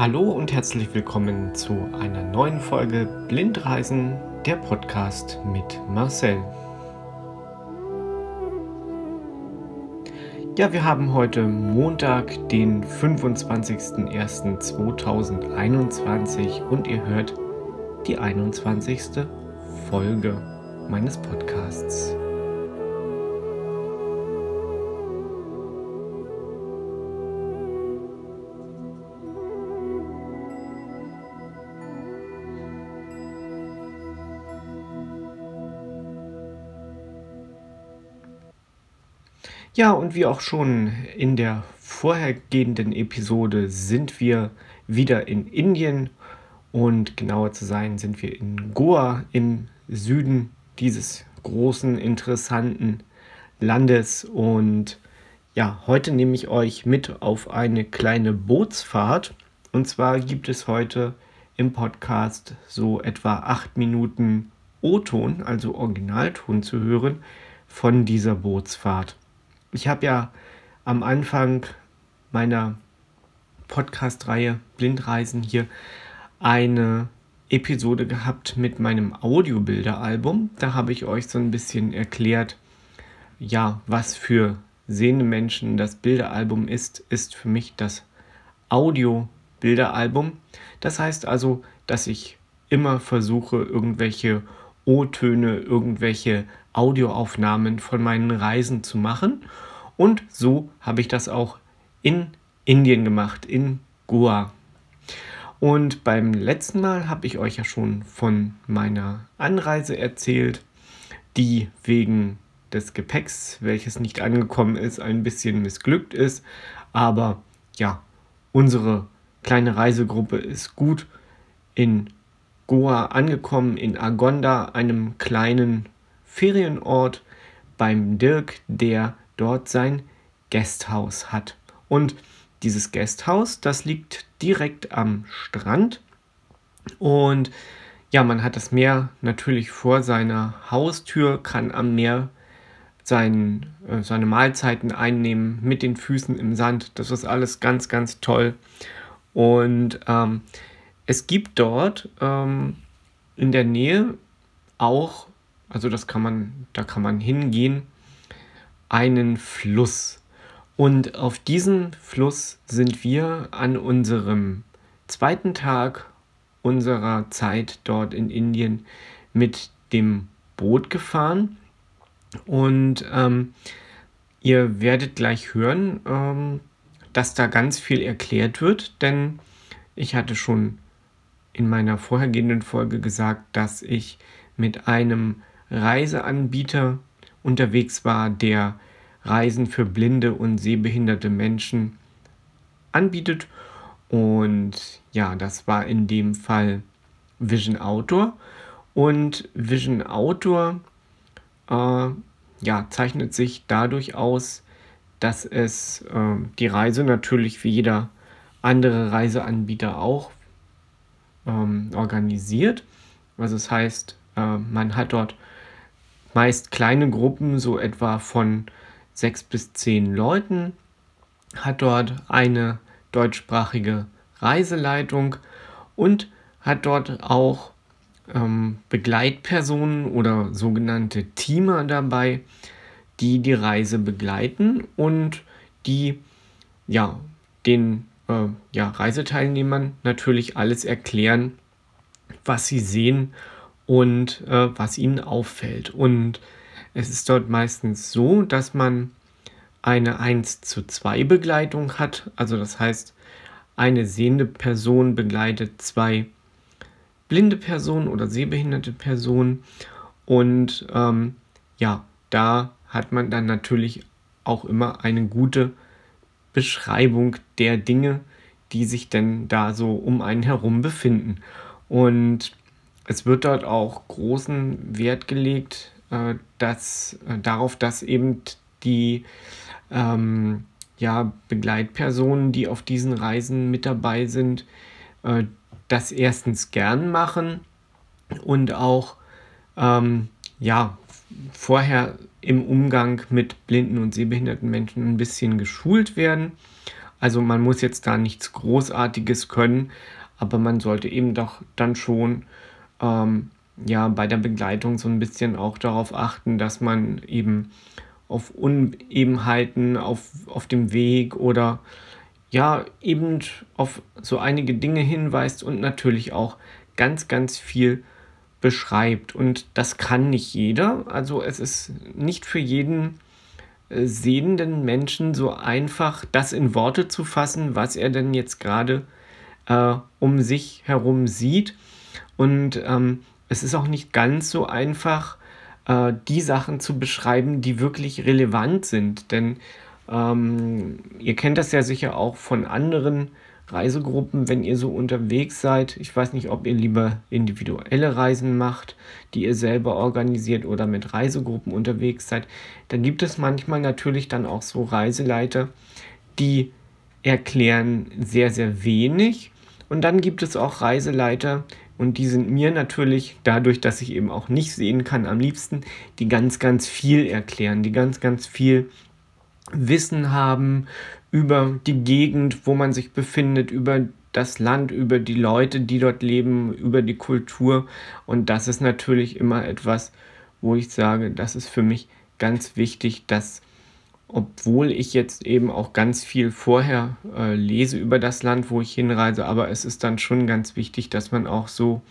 Hallo und herzlich willkommen zu einer neuen Folge Blindreisen, der Podcast mit Marcel. Ja, wir haben heute Montag, den 25.01.2021 und ihr hört die 21. Folge meines Podcasts. Ja, und wie auch schon in der vorhergehenden Episode sind wir wieder in Indien und genauer zu sein sind wir in Goa im Süden dieses großen, interessanten Landes. Und ja, heute nehme ich euch mit auf eine kleine Bootsfahrt. Und zwar gibt es heute im Podcast so etwa acht Minuten O-Ton, also Originalton zu hören von dieser Bootsfahrt ich habe ja am Anfang meiner Podcast-Reihe Blindreisen hier eine Episode gehabt mit meinem Audiobilderalbum. Da habe ich euch so ein bisschen erklärt, ja, was für sehende Menschen das Bilderalbum ist, ist für mich das Audiobilderalbum. Das heißt also, dass ich immer versuche, irgendwelche O-Töne, irgendwelche Audioaufnahmen von meinen Reisen zu machen. Und so habe ich das auch in Indien gemacht, in Goa. Und beim letzten Mal habe ich euch ja schon von meiner Anreise erzählt, die wegen des Gepäcks, welches nicht angekommen ist, ein bisschen missglückt ist. Aber ja, unsere kleine Reisegruppe ist gut in Goa angekommen, in Agonda, einem kleinen Ferienort beim Dirk, der dort sein Gasthaus hat. Und dieses Gasthaus, das liegt direkt am Strand. Und ja, man hat das Meer natürlich vor seiner Haustür, kann am Meer sein, äh, seine Mahlzeiten einnehmen mit den Füßen im Sand. Das ist alles ganz, ganz toll. Und ähm, es gibt dort ähm, in der Nähe auch, also das kann man, da kann man hingehen, einen Fluss. Und auf diesen Fluss sind wir an unserem zweiten Tag unserer Zeit dort in Indien mit dem Boot gefahren. Und ähm, ihr werdet gleich hören, ähm, dass da ganz viel erklärt wird, denn ich hatte schon in meiner vorhergehenden Folge gesagt, dass ich mit einem Reiseanbieter unterwegs war, der Reisen für blinde und sehbehinderte Menschen anbietet. Und ja, das war in dem Fall Vision Outdoor. Und Vision Outdoor äh, ja, zeichnet sich dadurch aus, dass es äh, die Reise natürlich wie jeder andere Reiseanbieter auch ähm, organisiert. Also das heißt, äh, man hat dort meist kleine Gruppen, so etwa von sechs bis zehn Leuten, hat dort eine deutschsprachige Reiseleitung und hat dort auch ähm, Begleitpersonen oder sogenannte Teamer dabei, die die Reise begleiten und die ja den äh, ja, Reiseteilnehmern natürlich alles erklären, was sie sehen und äh, was ihnen auffällt. Und es ist dort meistens so, dass man eine 1 zu 2 Begleitung hat. Also das heißt, eine sehende Person begleitet zwei blinde Personen oder sehbehinderte Personen. Und ähm, ja, da hat man dann natürlich auch immer eine gute Beschreibung der Dinge, die sich denn da so um einen herum befinden. Und es wird dort auch großen Wert gelegt äh, dass, äh, darauf, dass eben die ähm, ja, Begleitpersonen, die auf diesen Reisen mit dabei sind, äh, das erstens gern machen und auch ähm, ja, vorher im Umgang mit blinden und sehbehinderten Menschen ein bisschen geschult werden. Also man muss jetzt da nichts Großartiges können, aber man sollte eben doch dann schon ähm, ja bei der Begleitung so ein bisschen auch darauf achten, dass man eben auf Unebenheiten auf, auf dem Weg oder ja eben auf so einige Dinge hinweist und natürlich auch ganz, ganz viel beschreibt. Und das kann nicht jeder. Also es ist nicht für jeden äh, sehenden Menschen so einfach, das in Worte zu fassen, was er denn jetzt gerade äh, um sich herum sieht. Und ähm, es ist auch nicht ganz so einfach, äh, die Sachen zu beschreiben, die wirklich relevant sind. Denn ähm, ihr kennt das ja sicher auch von anderen Reisegruppen, wenn ihr so unterwegs seid. Ich weiß nicht, ob ihr lieber individuelle Reisen macht, die ihr selber organisiert oder mit Reisegruppen unterwegs seid. Da gibt es manchmal natürlich dann auch so Reiseleiter, die erklären sehr, sehr wenig. Und dann gibt es auch Reiseleiter, und die sind mir natürlich, dadurch, dass ich eben auch nicht sehen kann, am liebsten, die ganz, ganz viel erklären, die ganz, ganz viel Wissen haben über die Gegend, wo man sich befindet, über das Land, über die Leute, die dort leben, über die Kultur. Und das ist natürlich immer etwas, wo ich sage, das ist für mich ganz wichtig, dass obwohl ich jetzt eben auch ganz viel vorher äh, lese über das Land, wo ich hinreise, aber es ist dann schon ganz wichtig, dass man auch so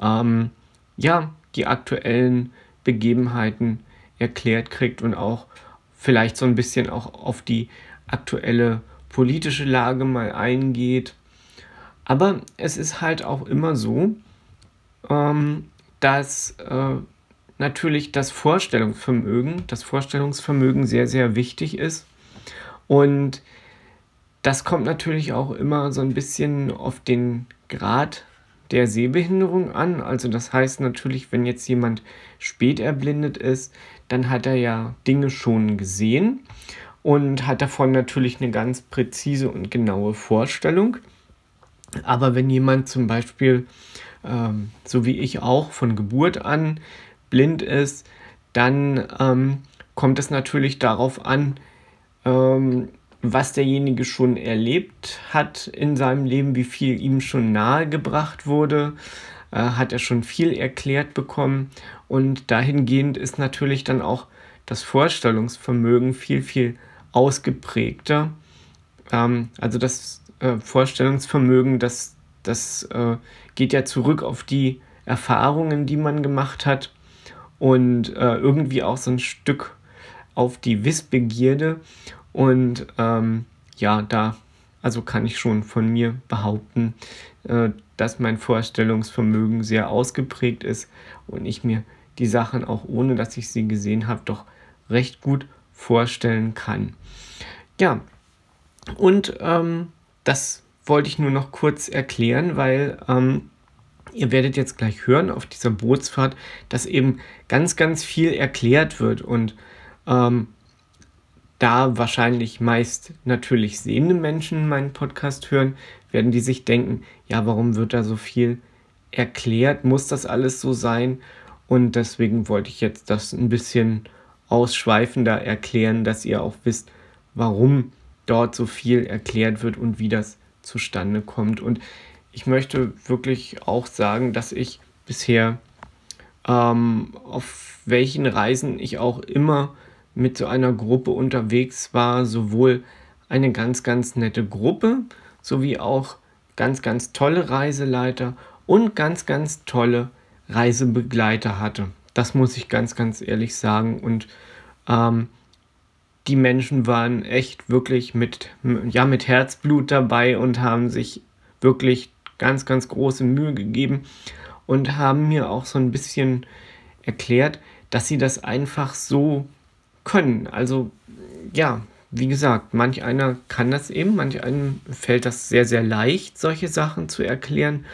ähm, ja die aktuellen Begebenheiten erklärt kriegt und auch vielleicht so ein bisschen auch auf die aktuelle politische Lage mal eingeht. Aber es ist halt auch immer so, ähm, dass äh, natürlich das Vorstellungsvermögen, das Vorstellungsvermögen sehr, sehr wichtig ist. Und das kommt natürlich auch immer so ein bisschen auf den Grad der Sehbehinderung an. Also das heißt natürlich, wenn jetzt jemand spät erblindet ist, dann hat er ja Dinge schon gesehen und hat davon natürlich eine ganz präzise und genaue Vorstellung. Aber wenn jemand zum Beispiel, ähm, so wie ich auch, von Geburt an blind ist, dann ähm, kommt es natürlich darauf an, ähm, was derjenige schon erlebt hat in seinem Leben, wie viel ihm schon nahegebracht wurde, äh, hat er schon viel erklärt bekommen und dahingehend ist natürlich dann auch das Vorstellungsvermögen viel, viel ausgeprägter. Ähm, also das äh, Vorstellungsvermögen, das, das äh, geht ja zurück auf die Erfahrungen, die man gemacht hat und äh, irgendwie auch so ein Stück auf die Wissbegierde. Und ähm, ja, da also kann ich schon von mir behaupten, äh, dass mein Vorstellungsvermögen sehr ausgeprägt ist und ich mir die Sachen auch ohne dass ich sie gesehen habe, doch recht gut vorstellen kann. Ja, und ähm, das wollte ich nur noch kurz erklären, weil ähm, ihr werdet jetzt gleich hören auf dieser Bootsfahrt, dass eben ganz, ganz viel erklärt wird und ähm, da wahrscheinlich meist natürlich sehende Menschen meinen Podcast hören, werden die sich denken, ja, warum wird da so viel erklärt? Muss das alles so sein? Und deswegen wollte ich jetzt das ein bisschen ausschweifender erklären, dass ihr auch wisst, warum dort so viel erklärt wird und wie das zustande kommt. Und ich möchte wirklich auch sagen, dass ich bisher ähm, auf welchen Reisen ich auch immer mit so einer Gruppe unterwegs war, sowohl eine ganz, ganz nette Gruppe, sowie auch ganz, ganz tolle Reiseleiter und ganz, ganz tolle Reisebegleiter hatte. Das muss ich ganz, ganz ehrlich sagen. Und ähm, die Menschen waren echt wirklich mit, ja, mit Herzblut dabei und haben sich wirklich ganz, ganz große Mühe gegeben und haben mir auch so ein bisschen erklärt, dass sie das einfach so können. Also ja, wie gesagt, manch einer kann das eben, manch einem fällt das sehr, sehr leicht, solche Sachen zu erklären.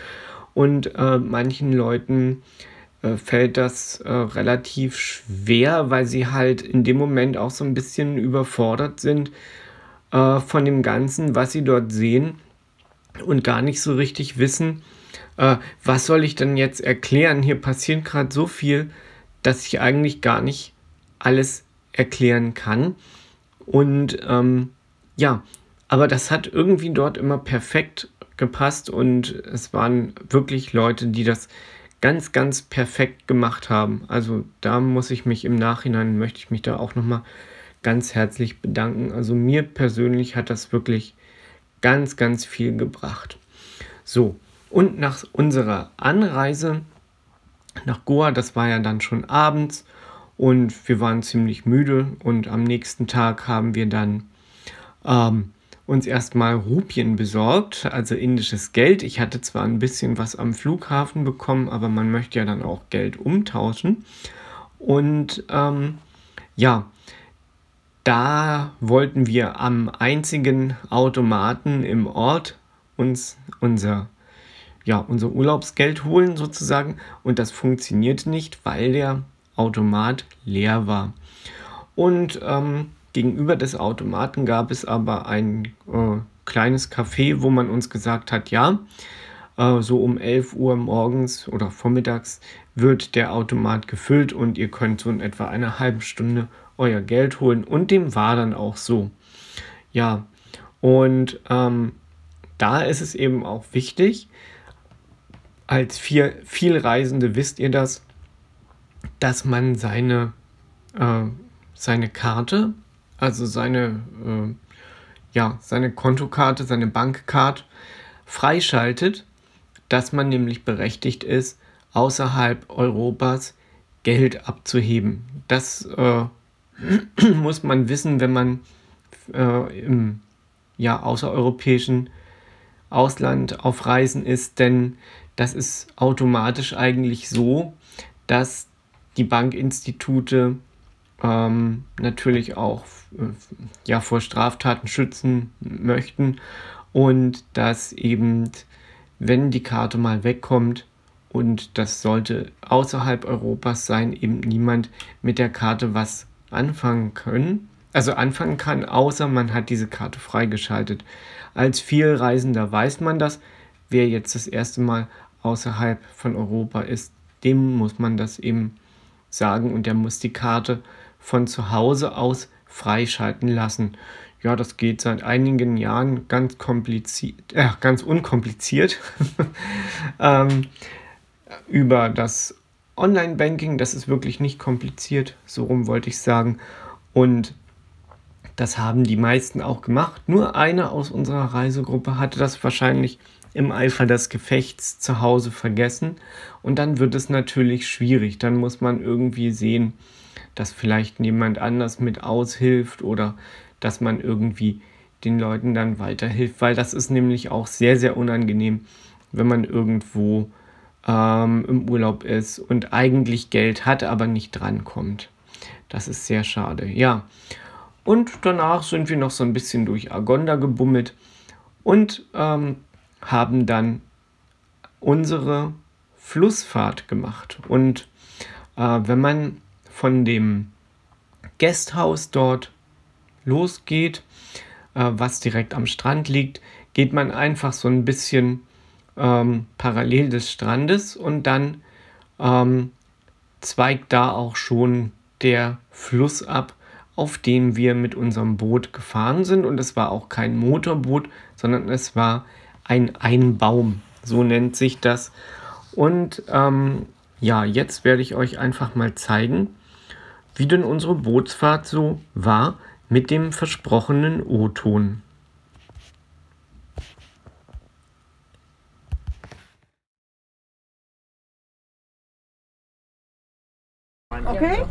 Und äh, manchen Leuten äh, fällt das äh, relativ schwer, weil sie halt in dem Moment auch so ein bisschen überfordert sind äh, von dem Ganzen, was sie dort sehen und gar nicht so richtig wissen, äh, was soll ich denn jetzt erklären? Hier passiert gerade so viel, dass ich eigentlich gar nicht alles erklären kann. Und ähm, ja, Aber das hat irgendwie dort immer perfekt gepasst und es waren wirklich Leute, die das ganz, ganz perfekt gemacht haben. Also da muss ich mich im Nachhinein, möchte ich mich da auch nochmal ganz herzlich bedanken. Also mir persönlich hat das wirklich ganz, ganz viel gebracht. So, und nach unserer Anreise nach Goa, das war ja dann schon abends und wir waren ziemlich müde und am nächsten Tag haben wir dann ähm, uns erstmal Rupien besorgt, also indisches Geld. Ich hatte zwar ein bisschen was am Flughafen bekommen, aber man möchte ja dann auch Geld umtauschen. Und ähm, ja, da wollten wir am einzigen Automaten im Ort uns unser, ja, unser Urlaubsgeld holen sozusagen. Und das funktionierte nicht, weil der Automat leer war. Und ähm, Gegenüber des Automaten gab es aber ein äh, kleines Café, wo man uns gesagt hat, ja, äh, so um 11 Uhr morgens oder vormittags wird der Automat gefüllt und ihr könnt so in etwa einer halben Stunde euer Geld holen. Und dem war dann auch so. Ja, und ähm, da ist es eben auch wichtig, als viel, Vielreisende wisst ihr das, dass man seine, äh, seine Karte also seine, äh, ja, seine Kontokarte, seine Bankkarte freischaltet, dass man nämlich berechtigt ist, außerhalb Europas Geld abzuheben. Das äh, muss man wissen, wenn man äh, im ja, außereuropäischen Ausland auf Reisen ist, denn das ist automatisch eigentlich so, dass die Bankinstitute ähm, natürlich auch äh, ja, vor Straftaten schützen möchten und dass eben, wenn die Karte mal wegkommt, und das sollte außerhalb Europas sein, eben niemand mit der Karte was anfangen können. Also anfangen kann, außer man hat diese Karte freigeschaltet. Als Vielreisender weiß man das. Wer jetzt das erste Mal außerhalb von Europa ist, dem muss man das eben sagen und der muss die Karte von zu Hause aus freischalten lassen. Ja, das geht seit einigen Jahren ganz kompliziert, äh, ganz unkompliziert ähm, über das Online-Banking. Das ist wirklich nicht kompliziert, so rum wollte ich sagen. Und das haben die meisten auch gemacht. Nur einer aus unserer Reisegruppe hatte das wahrscheinlich im Eifer des Gefechts zu Hause vergessen. Und dann wird es natürlich schwierig. Dann muss man irgendwie sehen, dass vielleicht jemand anders mit aushilft oder dass man irgendwie den Leuten dann weiterhilft, weil das ist nämlich auch sehr, sehr unangenehm, wenn man irgendwo ähm, im Urlaub ist und eigentlich Geld hat, aber nicht drankommt. Das ist sehr schade, ja. Und danach sind wir noch so ein bisschen durch Agonda gebummelt und ähm, haben dann unsere Flussfahrt gemacht. Und äh, wenn man von dem Gasthaus dort losgeht, äh, was direkt am Strand liegt, geht man einfach so ein bisschen ähm, parallel des Strandes und dann ähm, zweigt da auch schon der Fluss ab, auf dem wir mit unserem Boot gefahren sind. Und es war auch kein Motorboot, sondern es war ein Einbaum, so nennt sich das. Und ähm, ja, jetzt werde ich euch einfach mal zeigen, wie denn unsere Bootsfahrt so war mit dem versprochenen O-Ton. Okay?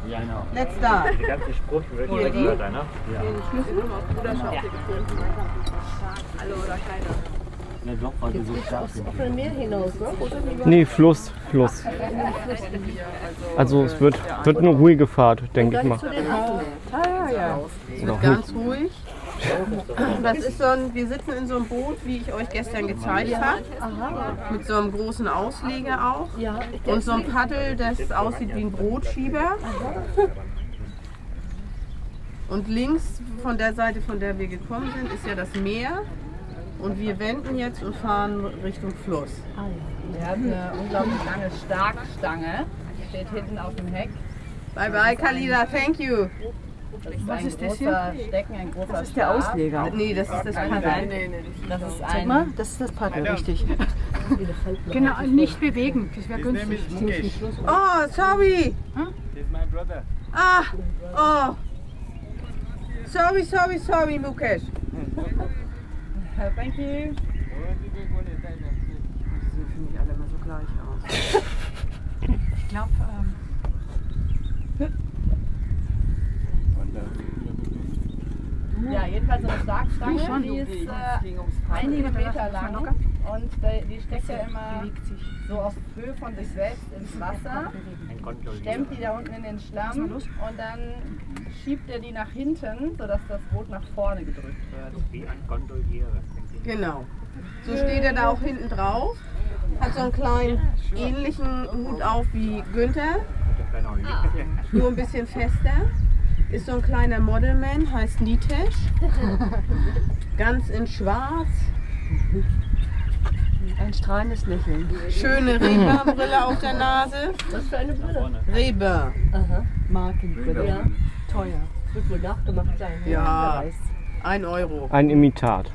Let's start. Der ganze Spruch wird Hier die? Wörter, ne? Hallo oder keiner. Ne, doch, weil du so stark Auf ein Meer hinaus, ne? Oder Nee, Fluss, Fluss. Also es wird, wird eine ruhige Fahrt, denke ich mal. Ah, ja, ja. Es wird ganz ruhig. Das ist so ein, wir sitzen in so einem Boot, wie ich euch gestern gezeigt habe. Mit so einem großen Ausleger auch. Und so ein Paddel, das aussieht wie ein Brotschieber. Und links von der Seite, von der wir gekommen sind, ist ja das Meer. Und wir wenden jetzt und fahren Richtung Fluss. Wir haben eine unglaublich lange Starkstange. Steht hinten auf dem Heck. Bye bye, Kalida. Thank you. Das ist ein großer Stecken, ein großer Das ist der Ausleger. Nee, das ist das Paddel. Das ist Zeig ein mal, das ist das Paddel, richtig. Genau, nicht bewegen, das wäre günstig. Oh, sorry. He's my brother. Ah, oh. Sorry, sorry, sorry, Mukesh. Thank you. Die sehen für mich alle immer so gleich aus. Ich glaube, ähm, Ja, jedenfalls so eine Schlagstange, die ist äh, einige Meter lang und die, steckt ja immer so auf Höhe von sich selbst ins Wasser, stemmt die da unten in den Schlamm und dann schiebt er die nach hinten, sodass das Boot nach vorne gedrückt wird. Wie ein Kontrollierer. Genau. So steht er da auch hinten drauf. Hat so einen kleinen ähnlichen Hut auf wie Günther, nur ein bisschen fester. Ist so ein kleiner Modelman, heißt Nitesh. Ganz in schwarz. Ein strahlendes Lächeln. Schöne Reba-Brille auf der Nase. Was für eine Brille? Reba. Markenbrille. Ja. Teuer. Wird wohl nachgemacht sein. Ja. Ein Euro. Ein Imitat.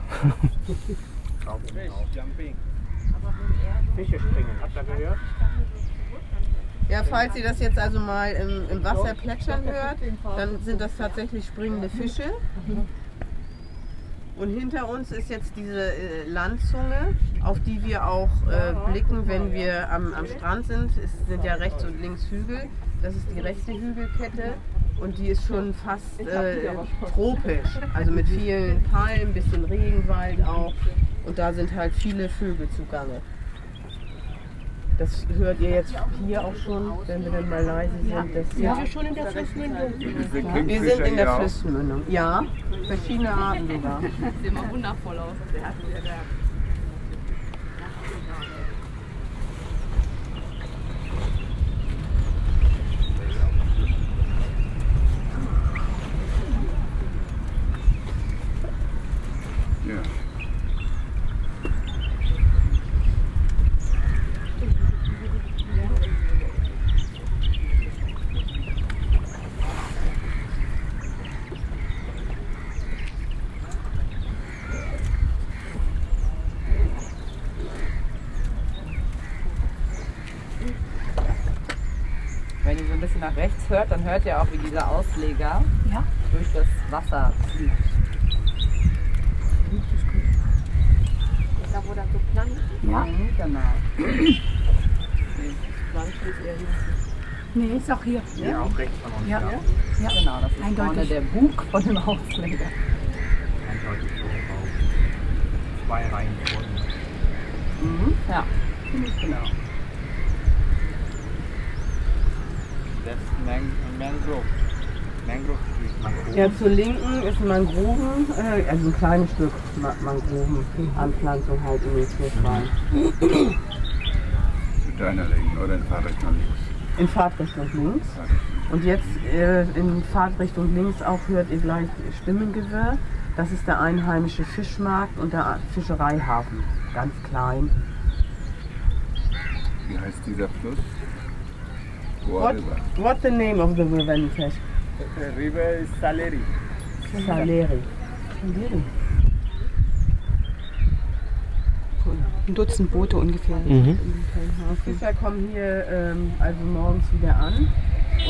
Fische springen. Habt ihr gehört? Ja, falls ihr das jetzt also mal im, im Wasser plätschern hört, dann sind das tatsächlich springende Fische. Und hinter uns ist jetzt diese äh, Landzunge, auf die wir auch äh, blicken, wenn wir am, am Strand sind. Es sind ja rechts und links Hügel. Das ist die rechte Hügelkette und die ist schon fast äh, tropisch. Also mit vielen Palmen, bisschen Regenwald auch. Und da sind halt viele Vögel zugange. Das hört ihr jetzt hier auch schon, wenn wir dann mal leise sind. Das Sind wir schon in der Flussmündung? wir sind in der Flussmündung. Ja, verschiedene Arten sogar. Sieht immer wundervoll aus. Ja. Wenn ihr so ein rechts hört, dann hört ihr auch, wie dieser Ausleger Ja. durch das Wasser fliegt. Da wo das so plankt. Ja. Mhm, genau. nee, ist auch hier. Ja, auch rechts von uns. Ja. Ja. Genau, das ist vorne Eindeutig. der Bug von dem Ausleger. Eindeutig so auf zwei Reihen vorne. Mhm. Ja, genau. Das ist Man Mangrove. Mangrove. Ja, zur Linken ist Mangroven, äh, also ein kleines Stück Ma Mangrovenanpflanzung halt in den Fluss rein. Zu deiner Linken oder in Fahrrichtung links. In Fahrtrichtung links. Und jetzt äh, in Fahrtrichtung links auch hört ihr gleich Stimmengewirr. Das ist der einheimische Fischmarkt und der Fischereihafen. Ganz klein. Wie heißt dieser Fluss? What, what's the name of the river, Nitesh? The river is Saleri. Saleri. Ein Dutzend Boote ungefähr. Mhm. Fischer kommen hier ähm, also morgens wieder an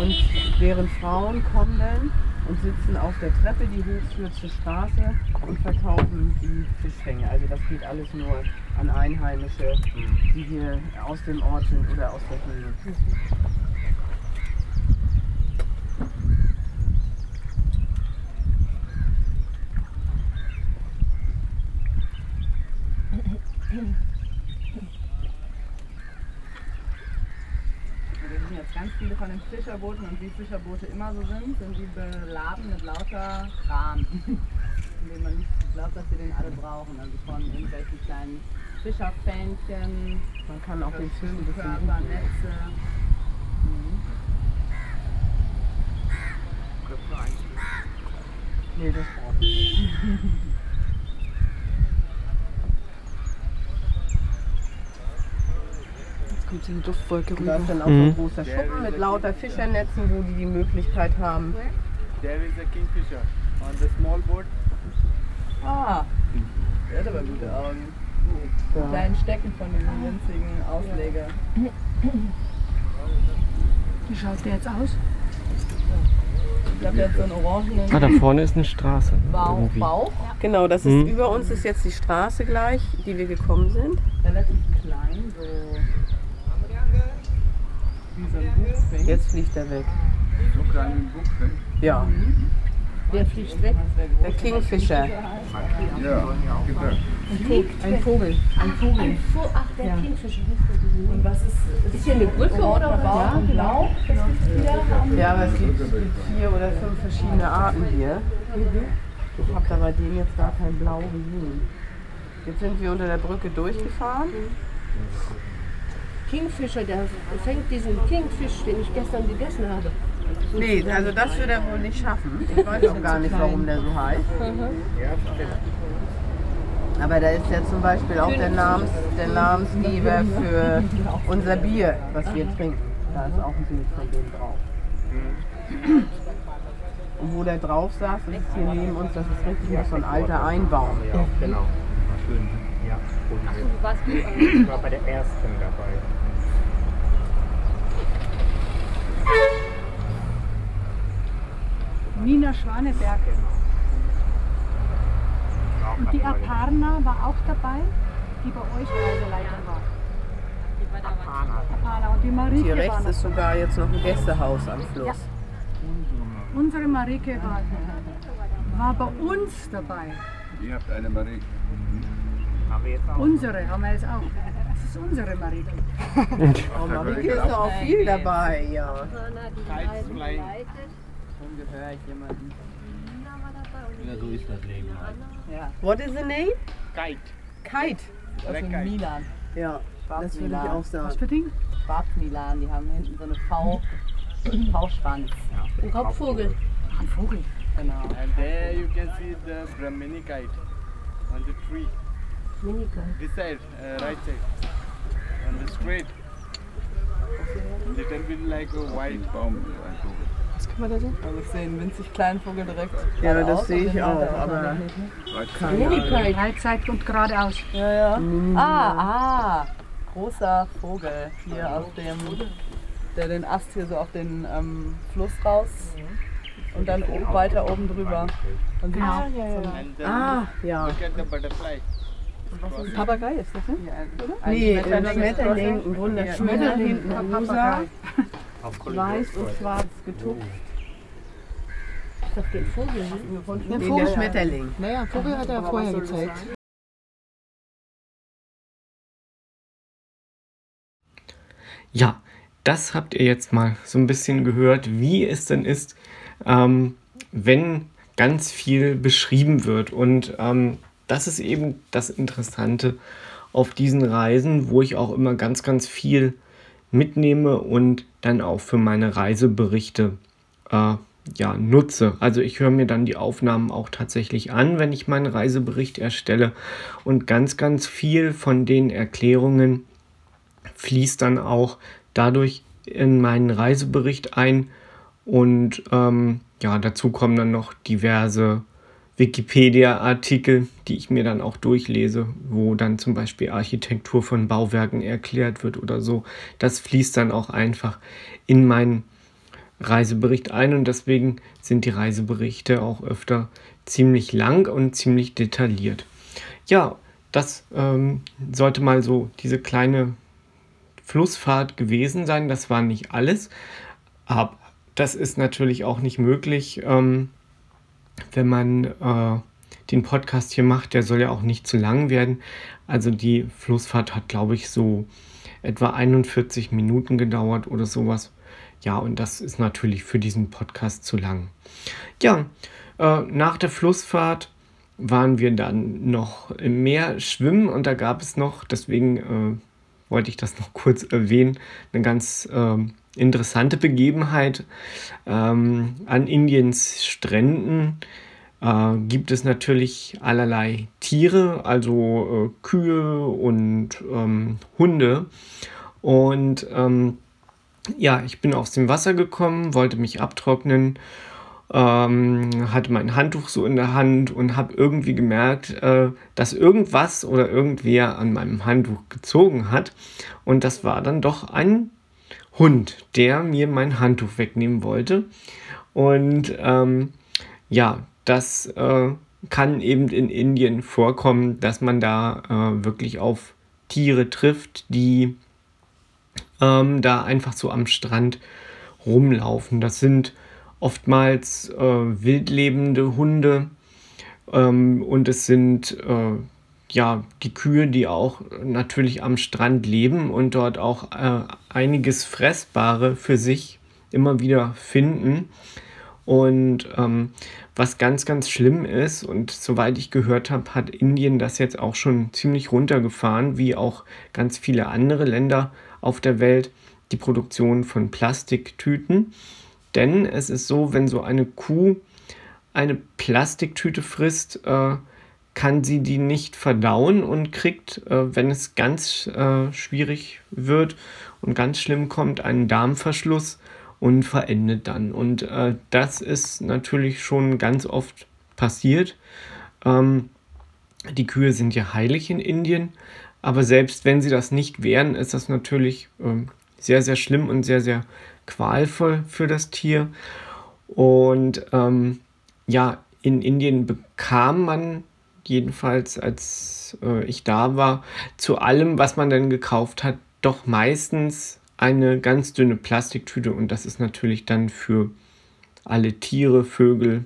und deren Frauen kommen dann und sitzen auf der Treppe, die hochführt zur Straße und verkaufen die Fischfänge. Also das geht alles nur an Einheimische, die hier aus dem Ort sind oder aus der Höhe. Wir sehen jetzt ganz viele von den Fischerbooten und wie Fischerboote immer so sind, sind die beladen mit lauter Kram. Denen man nicht glaubt, dass wir den alle brauchen. Also von irgendwelchen kleinen Fischerfähnchen, Man kann auch den ein bisschen Körper, Netze. Einschließen. Nee, das braucht nicht. kommt so eine Duftwolke Da ist rüber. dann auch so ein großer Schuppen mit lauter Fischernetzen, wo die die Möglichkeit haben, There is a kingfisher on the small boat. Ah, der hat aber gute Augen. Die kleinen Stecken von diesem winzigen Ausleger. Wie schaut der jetzt aus? Ich glaube, der hat so einen orangenen Ah, da vorne ist eine Straße. Bauch. irgendwie. Bauch. Genau, das ist Hm. über uns ist jetzt die Straße gleich, die wir gekommen sind. Relativ klein, so. Wie so ein Buchfink. Jetzt fliegt er weg. So klein wie ein Buchfink. Ja, Der fliegt weg. der Kingfisher. Ja. Ein Vogel. Ein Vogel. Ach, der Kingfischer. Und was ist. Ist hier eine Brücke oder was? Wieder. Haben Ja, aber es gibt, es gibt vier oder fünf verschiedene Arten hier. Ich habe da bei dem jetzt gar kein Blau gesehen. Jetzt sind wir unter der Brücke durchgefahren. Kingfisher, der fängt diesen Kingfisch, den ich gestern gegessen habe. Nee, also das wird er wohl nicht schaffen. Ich weiß auch gar nicht, warum der so heißt. Aber da ist ja zum Beispiel auch der, Namens, der Namensgeber für unser Bier, was wir trinken. Da ist auch ein Bild von dem drauf. Und wo der drauf saß, das ist hier neben uns, das ist richtig noch so ein alter Einbaum. Ja, genau. War schön. Ja, wo die Ich war bei der ersten dabei. Nina Schwaneberg. Und die Aparna war auch dabei, die bei euch Reiseleiterin war. Aparna. Und die Marike Hier war rechts ist sogar jetzt noch ein Gästehaus am Fluss. Unsere Marike war, war bei uns dabei. Ihr habt eine Marie. Haben wir jetzt auch. Unsere haben wir jetzt auch. Das ist unsere Marike. Oh, Marike ist auch viel dabei, ja. Ich jemanden. Ja, so ist das Leben halt. Ja, What is the name? Kite. Kite. dem Kite. Milan. Ja, das würde ich auch Was sagen. für Ding? Schwarzmilan, die haben hinten so eine V, V-Schwanz. Ein Raubvogel. Ein Vogel. Genau. And there you can see the Brahmini kite on the tree. Minika. This side, uh, right side. On the straight. Little bit like a white. Baum, ein Vogel. Also ich sehe einen winzig kleinen Vogel direkt. Ja, das sehe ich auch, aber-? Minika. Halbzeit und geradeaus. Ja, ja. Ah, ah. Großer Vogel hier auf dem, der den Ast hier so auf den ähm, Fluss raus und dann o- weiter oben drüber. Und Genau. ah, ja, ja. Ah, ja. Ein Papagei ist das, ne? Ein Nee, ein Schmetterling. Ein wunderschöner, hinten ein rosa, Papagei. Weiß und schwarz getupft. Ich dachte, den Vogel. ne? Nee, der Schmetterling. Naja, Vogel hat er vorher gezeigt. Ja, das habt ihr jetzt mal so ein bisschen gehört, wie es denn ist, ähm, wenn ganz viel beschrieben wird. Und ähm, das ist eben das Interessante auf diesen Reisen, wo ich auch immer ganz, ganz viel mitnehme und dann auch für meine Reiseberichte äh, ja, nutze. Also ich höre mir dann die Aufnahmen auch tatsächlich an, wenn ich meinen Reisebericht erstelle. Und ganz, ganz viel von den Erklärungen fließt dann auch dadurch in meinen Reisebericht ein. Und ähm, ja, dazu kommen dann noch diverse Wikipedia-Artikel, die ich mir dann auch durchlese, wo dann zum Beispiel Architektur von Bauwerken erklärt wird oder so. Das fließt dann auch einfach in meinen Reisebericht ein und deswegen sind die Reiseberichte auch öfter ziemlich lang und ziemlich detailliert. Ja, das ähm, sollte mal so diese kleine Flussfahrt gewesen sein. Das war nicht alles, aber das ist natürlich auch nicht möglich, ähm, wenn man äh, den Podcast hier macht. Der soll ja auch nicht zu lang werden. Also die Flussfahrt hat, glaube ich, so etwa 41 Minuten gedauert oder sowas. Ja, und das ist natürlich für diesen Podcast zu lang. Ja, äh, nach der Flussfahrt waren wir dann noch im Meer schwimmen und da gab es noch, deswegen äh, wollte ich das noch kurz erwähnen, eine ganz ähm, interessante Begebenheit. Ähm, an Indiens Stränden äh, gibt es natürlich allerlei Tiere, also äh, Kühe und ähm, Hunde. Und ähm, ja, ich bin aus dem Wasser gekommen, wollte mich abtrocknen ähm, hatte mein Handtuch so in der Hand und habe irgendwie gemerkt, äh, dass irgendwas oder irgendwer an meinem Handtuch gezogen hat. Und das war dann doch ein Hund, der mir mein Handtuch wegnehmen wollte. Und ähm, ja, das äh, kann eben in Indien vorkommen, dass man da äh, wirklich auf Tiere trifft, die ähm, da einfach so am Strand rumlaufen. Das sind oftmals äh, wildlebende Hunde ähm, und es sind äh, ja die Kühe, die auch natürlich am Strand leben und dort auch äh, einiges Fressbare für sich immer wieder finden. Und ähm, was ganz, ganz schlimm ist, und soweit ich gehört habe, hat Indien das jetzt auch schon ziemlich runtergefahren, wie auch ganz viele andere Länder auf der Welt, die Produktion von Plastiktüten. Denn es ist so, wenn so eine Kuh eine Plastiktüte frisst, äh, kann sie die nicht verdauen und kriegt, äh, wenn es ganz äh, schwierig wird und ganz schlimm kommt, einen Darmverschluss und verendet dann. Und äh, das ist natürlich schon ganz oft passiert. Ähm, die Kühe sind ja heilig in Indien, aber selbst wenn sie das nicht wären, ist das natürlich ähm, sehr, sehr schlimm und sehr, sehr qualvoll für das Tier. Und ähm, ja, in Indien bekam man jedenfalls, als äh, ich da war, zu allem, was man dann gekauft hat, doch meistens eine ganz dünne Plastiktüte. Und das ist natürlich dann für alle Tiere, Vögel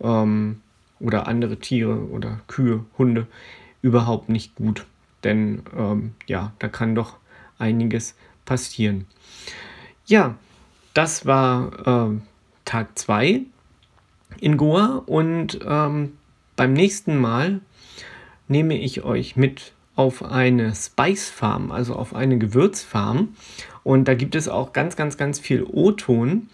ähm, oder andere Tiere oder Kühe, Hunde überhaupt nicht gut. Denn ähm, ja, da kann doch einiges passieren. Ja, das war äh, Tag 2 in Goa und ähm, beim nächsten Mal nehme ich euch mit auf eine Spice Farm, also auf eine Gewürzfarm. Und da gibt es auch ganz, ganz, ganz viel O-Ton,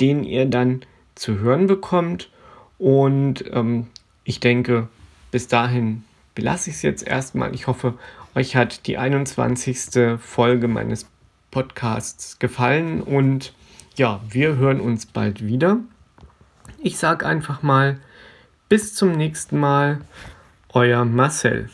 den ihr dann zu hören bekommt. Und ähm, ich denke, bis dahin belasse ich es jetzt erstmal. Ich hoffe, euch hat die 21. Folge meines Podcasts gefallen und ja, wir hören uns bald wieder. Ich sage einfach mal, bis zum nächsten Mal, euer Marcel.